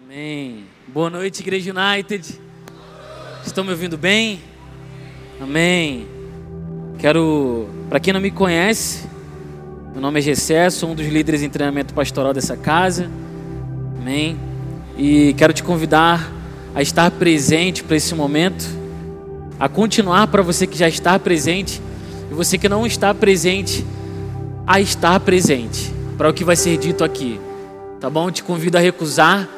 Amém. Boa noite, Igreja United. Estão me ouvindo bem? Amém. Quero, para quem não me conhece, meu nome é Gessé, sou um dos líderes em treinamento pastoral dessa casa. Amém. E quero te convidar a estar presente para esse momento, a continuar para você que já está presente e você que não está presente, a estar presente para o que vai ser dito aqui. Tá bom? Te convido a recusar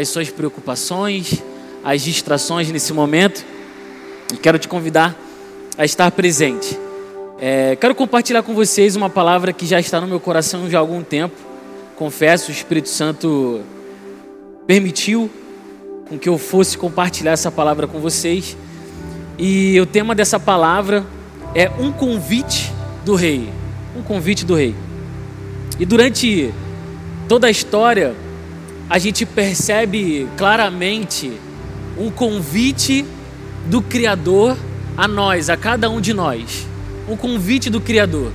as suas preocupações, as distrações nesse momento. E quero te convidar a estar presente. É, quero compartilhar com vocês uma palavra que já está no meu coração já há algum tempo. Confesso, o Espírito Santo permitiu com que eu fosse compartilhar essa palavra com vocês. E o tema dessa palavra é um convite do rei. Um convite do rei. E durante toda a história, a gente percebe claramente um convite do Criador a nós, a cada um de nós. Um convite do Criador.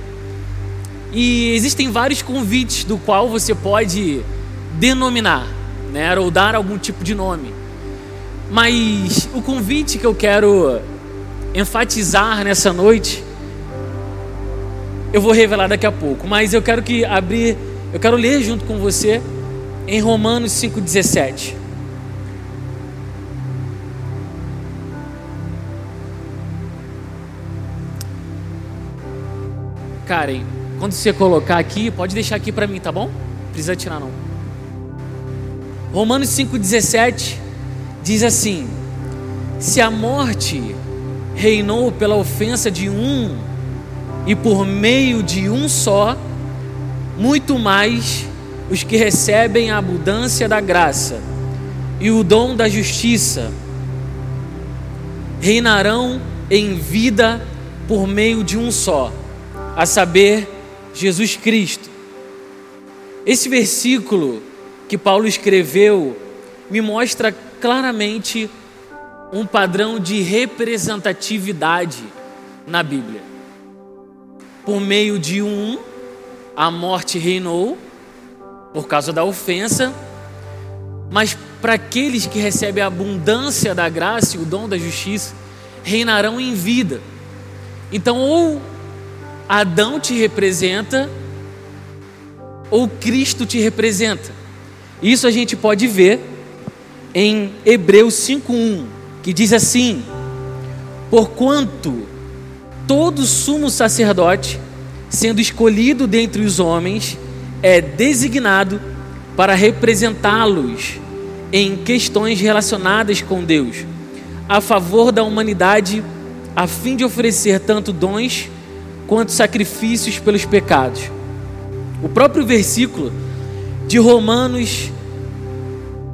E existem vários convites do qual você pode denominar, né, ou dar algum tipo de nome. Mas o convite que eu quero enfatizar nessa noite, eu vou revelar daqui a pouco, mas eu quero que abrir, eu quero ler junto com você em Romanos 5,17. Karen, quando você colocar aqui, pode deixar aqui para mim, tá bom? Precisa tirar não. Romanos 5,17 diz assim: Se a morte reinou pela ofensa de um e por meio de um só, muito mais os que recebem a abundância da graça e o dom da justiça reinarão em vida por meio de um só, a saber, Jesus Cristo. Esse versículo que Paulo escreveu me mostra claramente um padrão de representatividade na Bíblia. Por meio de um, a morte reinou por causa da ofensa, mas para aqueles que recebem a abundância da graça e o dom da justiça, reinarão em vida. Então, ou Adão te representa, ou Cristo te representa. Isso a gente pode ver em Hebreus 5:1, que diz assim: Porquanto todo sumo sacerdote, sendo escolhido dentre os homens, é designado para representá-los em questões relacionadas com Deus, a favor da humanidade, a fim de oferecer tanto dons quanto sacrifícios pelos pecados. O próprio versículo de Romanos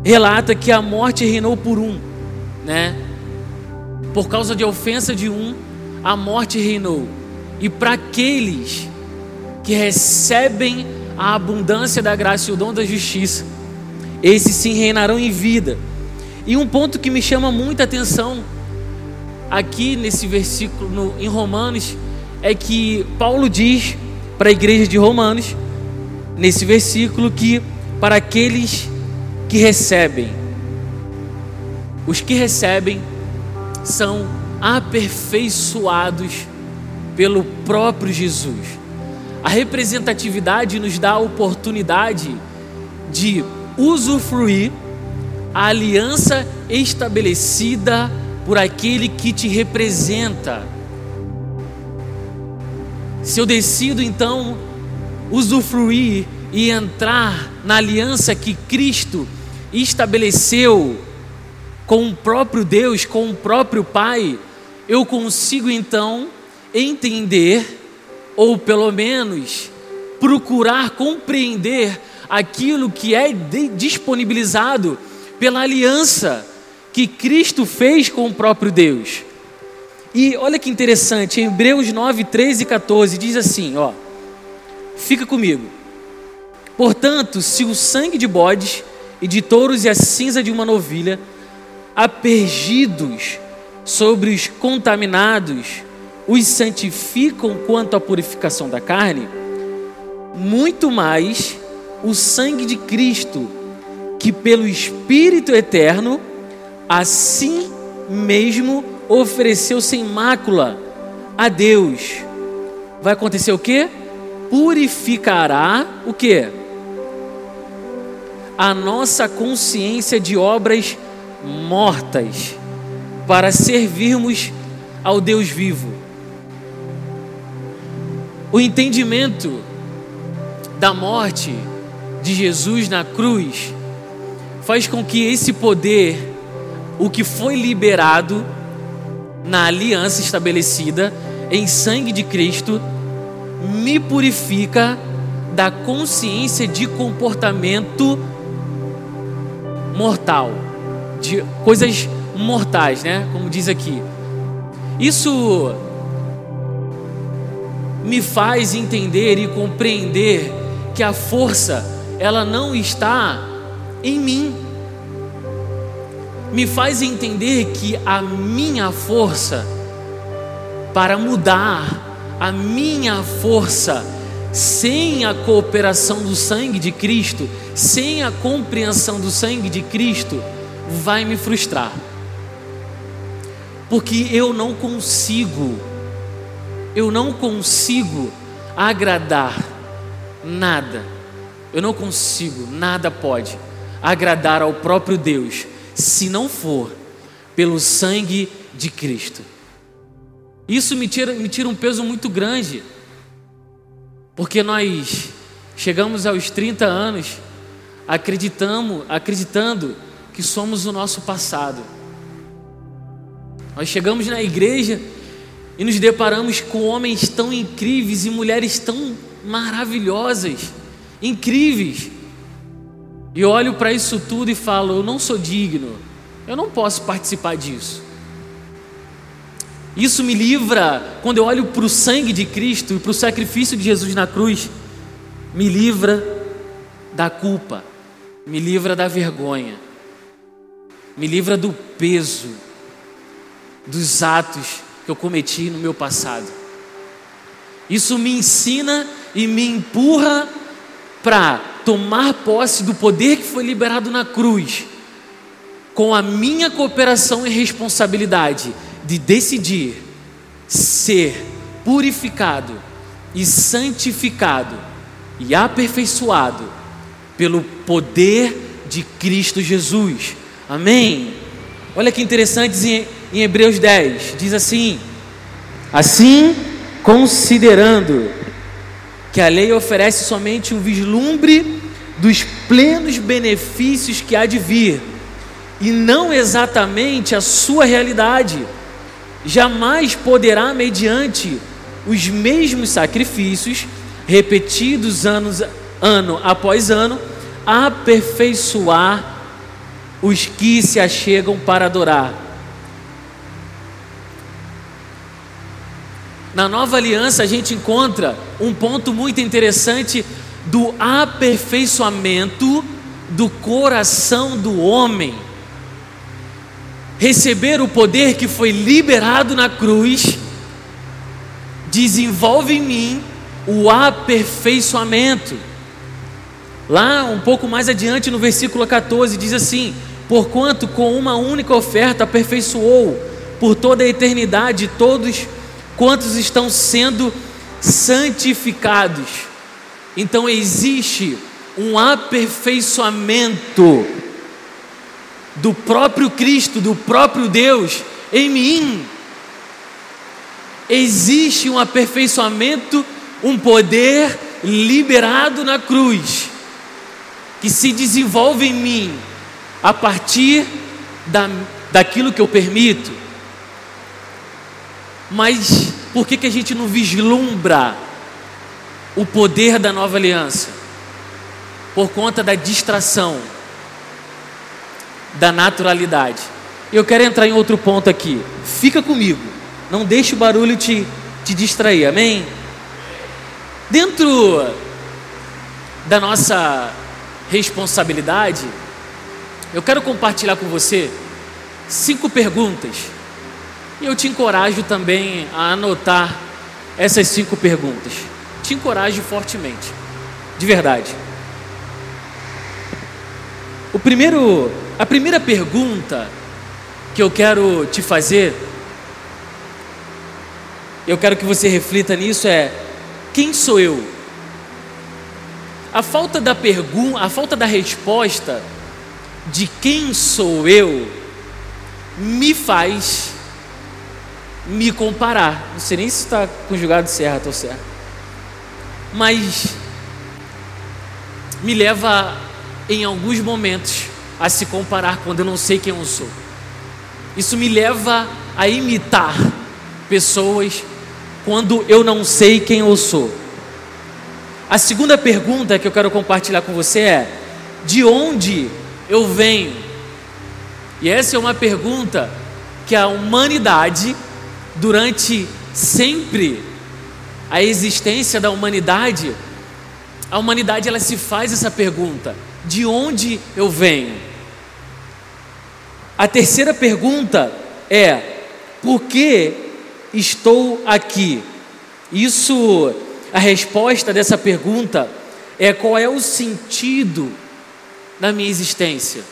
relata que a morte reinou por um, né? Por causa de ofensa de um, a morte reinou. E para aqueles que recebem a abundância da graça e o dom da justiça. Esses sim reinarão em vida. E um ponto que me chama muita atenção aqui nesse versículo no, em Romanos é que Paulo diz para a igreja de Romanos, nesse versículo, que para aqueles que recebem, os que recebem são aperfeiçoados pelo próprio Jesus. A representatividade nos dá a oportunidade de usufruir a aliança estabelecida por aquele que te representa. Se eu decido então usufruir e entrar na aliança que Cristo estabeleceu com o próprio Deus, com o próprio Pai, eu consigo então entender ou pelo menos procurar compreender aquilo que é disponibilizado pela aliança que Cristo fez com o próprio Deus. E olha que interessante, em Hebreus 9, 13 e 14 diz assim: ó, fica comigo. Portanto, se o sangue de bodes e de touros e a cinza de uma novilha, apergidos sobre os contaminados, os santificam quanto à purificação da carne, muito mais o sangue de Cristo, que pelo Espírito eterno, assim mesmo ofereceu sem mácula a Deus. Vai acontecer o quê? Purificará o quê? A nossa consciência de obras mortas para servirmos ao Deus vivo. O entendimento da morte de Jesus na cruz faz com que esse poder, o que foi liberado na aliança estabelecida em sangue de Cristo, me purifica da consciência de comportamento mortal, de coisas mortais, né? Como diz aqui. Isso me faz entender e compreender que a força ela não está em mim. Me faz entender que a minha força para mudar, a minha força sem a cooperação do sangue de Cristo, sem a compreensão do sangue de Cristo, vai me frustrar. Porque eu não consigo, eu não consigo agradar nada, eu não consigo, nada pode agradar ao próprio Deus, se não for pelo sangue de Cristo. Isso me tira, me tira um peso muito grande, porque nós chegamos aos 30 anos acreditamos, acreditando que somos o nosso passado. Nós chegamos na igreja e nos deparamos com homens tão incríveis e mulheres tão maravilhosas, incríveis. E olho para isso tudo e falo: eu não sou digno, eu não posso participar disso. Isso me livra, quando eu olho para o sangue de Cristo e para o sacrifício de Jesus na cruz, me livra da culpa, me livra da vergonha, me livra do peso dos atos que eu cometi no meu passado. Isso me ensina e me empurra para tomar posse do poder que foi liberado na cruz, com a minha cooperação e responsabilidade de decidir ser purificado e santificado e aperfeiçoado pelo poder de Cristo Jesus. Amém? Olha que interessante em Hebreus 10, diz assim: Assim, considerando que a lei oferece somente um vislumbre dos plenos benefícios que há de vir, e não exatamente a sua realidade, jamais poderá, mediante os mesmos sacrifícios, repetidos anos, ano após ano, aperfeiçoar os que se achegam para adorar. Na nova aliança a gente encontra um ponto muito interessante do aperfeiçoamento do coração do homem. Receber o poder que foi liberado na cruz desenvolve em mim o aperfeiçoamento. Lá, um pouco mais adiante, no versículo 14, diz assim: Porquanto com uma única oferta aperfeiçoou por toda a eternidade todos quantos estão sendo santificados. Então existe um aperfeiçoamento do próprio Cristo, do próprio Deus em mim. Existe um aperfeiçoamento, um poder liberado na cruz que se desenvolve em mim a partir da, daquilo que eu permito. Mas por que, que a gente não vislumbra o poder da nova aliança? Por conta da distração, da naturalidade. Eu quero entrar em outro ponto aqui. Fica comigo. Não deixe o barulho te, te distrair. Amém? Dentro da nossa responsabilidade, eu quero compartilhar com você cinco perguntas. E eu te encorajo também a anotar essas cinco perguntas. Te encorajo fortemente, de verdade. O primeiro, a primeira pergunta que eu quero te fazer, eu quero que você reflita nisso é: quem sou eu? A falta da pergunta, a falta da resposta de quem sou eu me faz me comparar. Não sei nem se está conjugado certo ou certo. Mas me leva em alguns momentos a se comparar quando eu não sei quem eu sou. Isso me leva a imitar pessoas quando eu não sei quem eu sou. A segunda pergunta que eu quero compartilhar com você é: de onde eu venho? E essa é uma pergunta que a humanidade, durante sempre a existência da humanidade, a humanidade ela se faz essa pergunta: de onde eu venho? A terceira pergunta é: por que estou aqui? Isso, a resposta dessa pergunta é qual é o sentido da minha existência.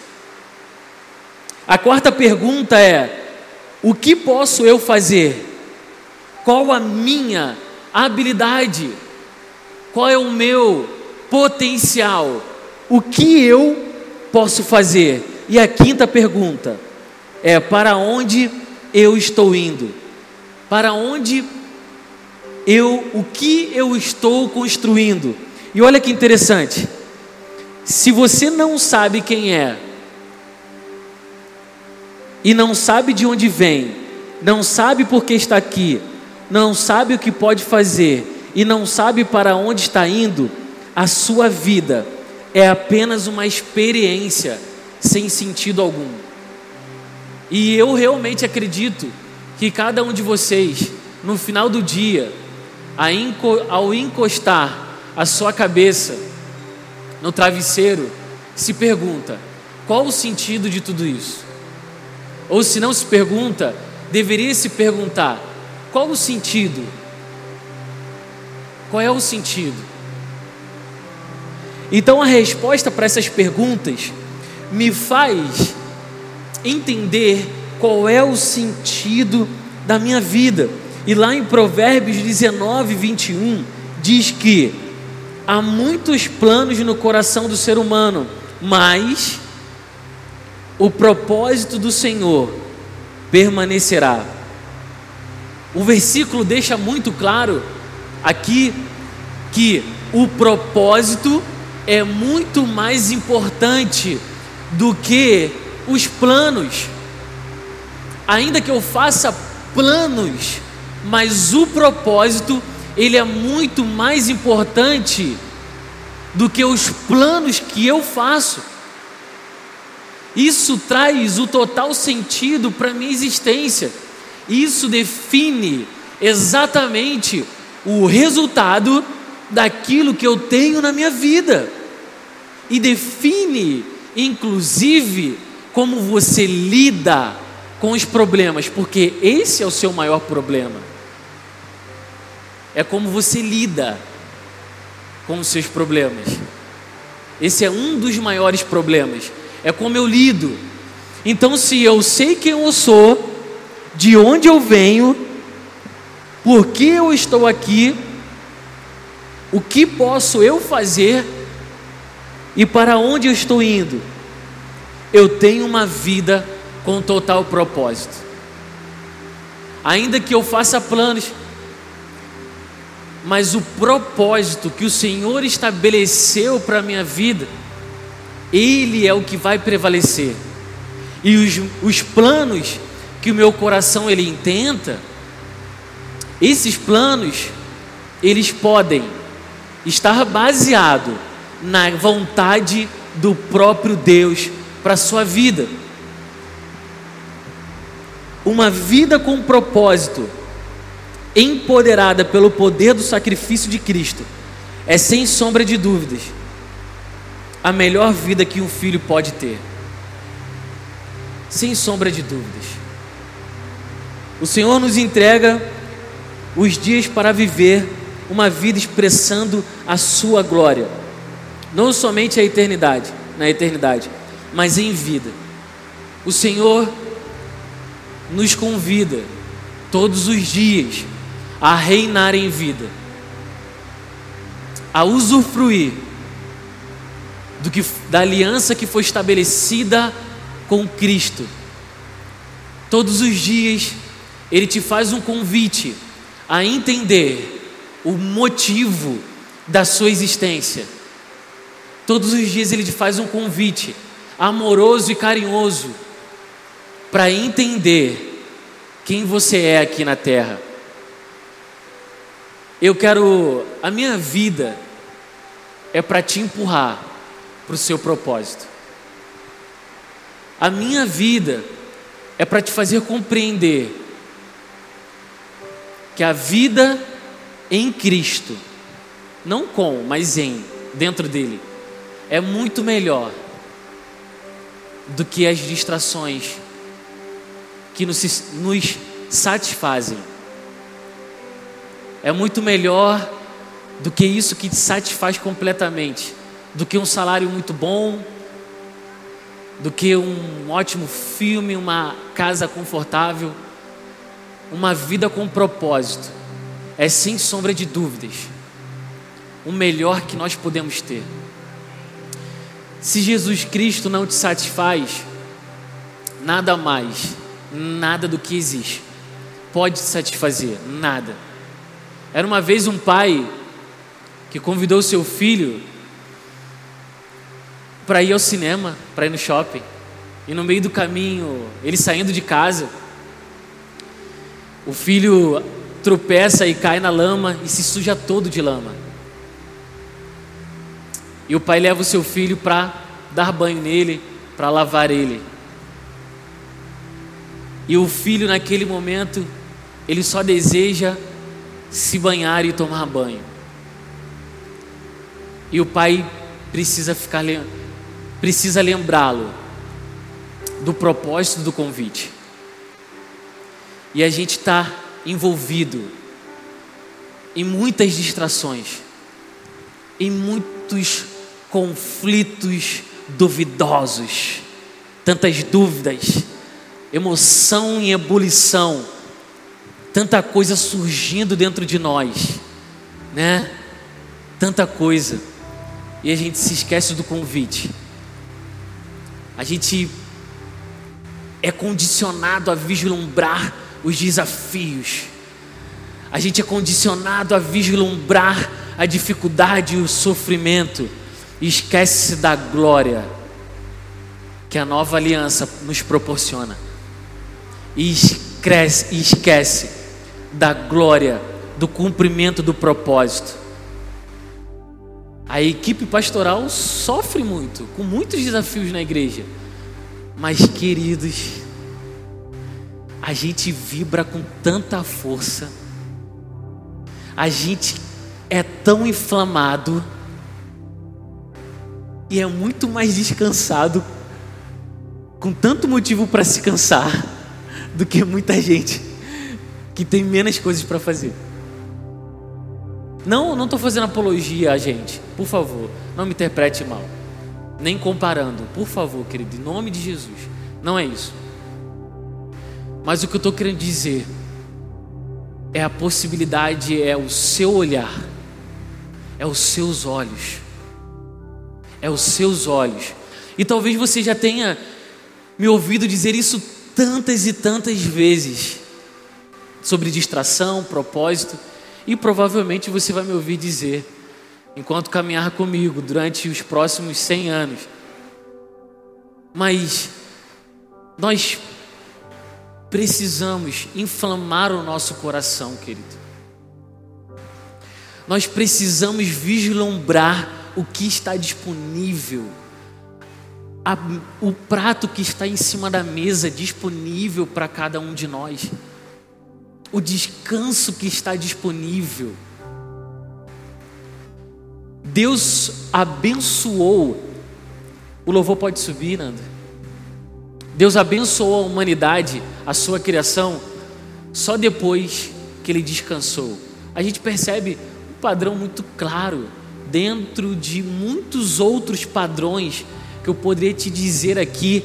A quarta pergunta é: o que posso eu fazer? Qual a minha habilidade? Qual é o meu potencial? O que eu posso fazer? E a quinta pergunta é: para onde eu estou indo? Para onde eu, o que eu estou construindo? E olha que interessante. Se você não sabe quem é, e não sabe de onde vem, não sabe por que está aqui, não sabe o que pode fazer e não sabe para onde está indo, a sua vida é apenas uma experiência sem sentido algum. E eu realmente acredito que cada um de vocês, no final do dia, ao encostar a sua cabeça no travesseiro, se pergunta: qual o sentido de tudo isso? Ou se não se pergunta, deveria se perguntar: qual o sentido? Qual é o sentido? Então a resposta para essas perguntas me faz entender qual é o sentido da minha vida. E lá em Provérbios 19, 21, diz que há muitos planos no coração do ser humano, mas o propósito do Senhor permanecerá. O versículo deixa muito claro aqui que o propósito é muito mais importante do que os planos. Ainda que eu faça planos, mas o propósito, ele é muito mais importante do que os planos que eu faço. Isso traz o total sentido para minha existência. Isso define exatamente o resultado daquilo que eu tenho na minha vida e define, inclusive, como você lida com os problemas, porque esse é o seu maior problema. É como você lida com os seus problemas. Esse é um dos maiores problemas. É como eu lido. Então, se eu sei quem eu sou, de onde eu venho, por que eu estou aqui, o que posso eu fazer e para onde eu estou indo? Eu tenho uma vida com total propósito. Ainda que eu faça planos, mas o propósito que o Senhor estabeleceu para a minha vida, Ele é o que vai prevalecer. E os, os planos que o meu coração ele intenta, esses planos, eles podem estar baseado na vontade do próprio Deus para a sua vida. Uma vida com propósito, empoderada pelo poder do sacrifício de Cristo, é sem sombra de dúvidas a melhor vida que um filho pode ter. Sem sombra de dúvidas. O Senhor nos entrega os dias para viver uma vida expressando a sua glória, não somente a eternidade, na eternidade, mas em vida. O Senhor nos convida todos os dias a reinar em vida, a usufruir do que da aliança que foi estabelecida com Cristo. Todos os dias ele te faz um convite a entender o motivo da sua existência. Todos os dias ele te faz um convite amoroso e carinhoso para entender quem você é aqui na terra. Eu quero, a minha vida é para te empurrar para o seu propósito. A minha vida é para te fazer compreender que a vida em Cristo, não com, mas em, dentro dele, é muito melhor do que as distrações que nos, nos satisfazem. É muito melhor do que isso que te satisfaz completamente, do que um salário muito bom, do que um ótimo filme, uma casa confortável, uma vida com propósito. É sem sombra de dúvidas o melhor que nós podemos ter. Se Jesus Cristo não te satisfaz, nada mais, nada do que existe pode te satisfazer, nada. Era uma vez um pai que convidou seu filho para ir ao cinema, para ir no shopping. E no meio do caminho, ele saindo de casa, o filho tropeça e cai na lama e se suja todo de lama. E o pai leva o seu filho para dar banho nele, para lavar ele. E o filho, naquele momento, ele só deseja se banhar e tomar banho. E o pai precisa ficar precisa lembrá-lo do propósito do convite. E a gente está envolvido em muitas distrações, em muitos conflitos duvidosos, tantas dúvidas, emoção em ebulição, tanta coisa surgindo dentro de nós, né? Tanta coisa. E a gente se esquece do convite. A gente é condicionado a vislumbrar os desafios. A gente é condicionado a vislumbrar a dificuldade e o sofrimento e esquece da glória que a nova aliança nos proporciona. E esquece, e esquece da glória do cumprimento do propósito. A equipe pastoral sofre muito, com muitos desafios na igreja. Mas, queridos, a gente vibra com tanta força, a gente é tão inflamado e é muito mais descansado, com tanto motivo para se cansar, do que muita gente que tem menos coisas para fazer. Não, não estou fazendo apologia a gente, por favor, não me interprete mal, nem comparando, por favor, querido, em nome de Jesus, não é isso. Mas o que eu estou querendo dizer é a possibilidade, é o seu olhar, é os seus olhos. É os seus olhos. E talvez você já tenha me ouvido dizer isso tantas e tantas vezes sobre distração, propósito, e provavelmente você vai me ouvir dizer enquanto caminhar comigo durante os próximos 100 anos. Mas nós precisamos inflamar o nosso coração, querido. Nós precisamos vislumbrar o que está disponível, a, o prato que está em cima da mesa disponível para cada um de nós, o descanso que está disponível. Deus abençoou, o louvor pode subir, Nanda. Deus abençoou a humanidade, a sua criação, só depois que ele descansou. A gente percebe um padrão muito claro dentro de muitos outros padrões que eu poderia te dizer aqui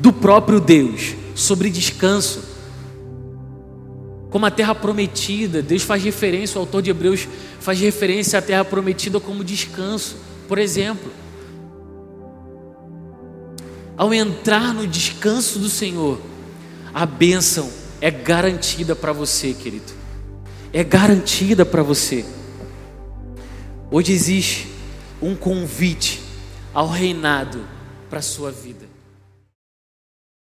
do próprio Deus sobre descanso. Como a terra prometida, Deus faz referência, o autor de Hebreus faz referência à terra prometida como descanso. Por exemplo, ao entrar no descanso do Senhor, a bênção é garantida para você, querido. É garantida para você. Hoje existe um convite ao reinado para a sua vida.